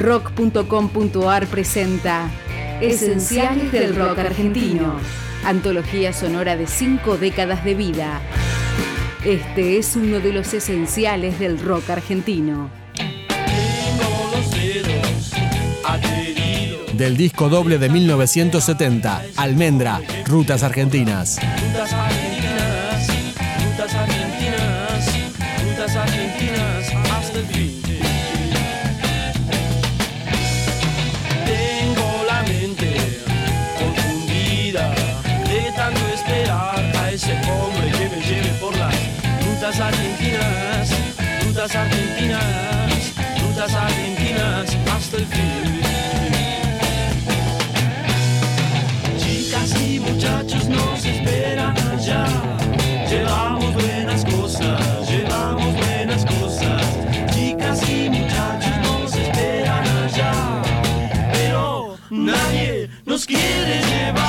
Rock.com.ar presenta Esenciales del Rock Argentino, antología sonora de cinco décadas de vida. Este es uno de los esenciales del rock argentino. Del disco doble de 1970, Almendra, Rutas Argentinas. Rutas argentinas, rutas argentinas, rutas argentinas rutas argentinas, rutas argentinas hasta el fin. Chicas y muchachos nos esperan allá. Llevamos buenas cosas, llevamos buenas cosas. Chicas y muchachos nos esperan allá. Pero nadie nos quiere llevar.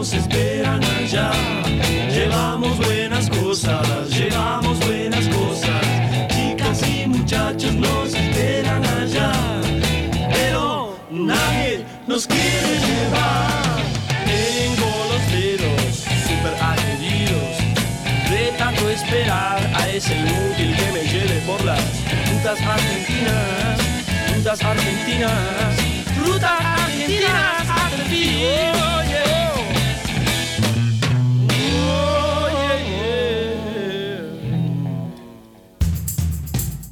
Nos esperan allá. Llevamos buenas cosas, llevamos buenas cosas. Chicas y muchachos nos esperan allá. Pero nadie nos quiere llevar. Tengo los dedos super adheridos de tanto esperar a ese inútil que me lleve por las rutas argentinas, rutas argentinas, rutas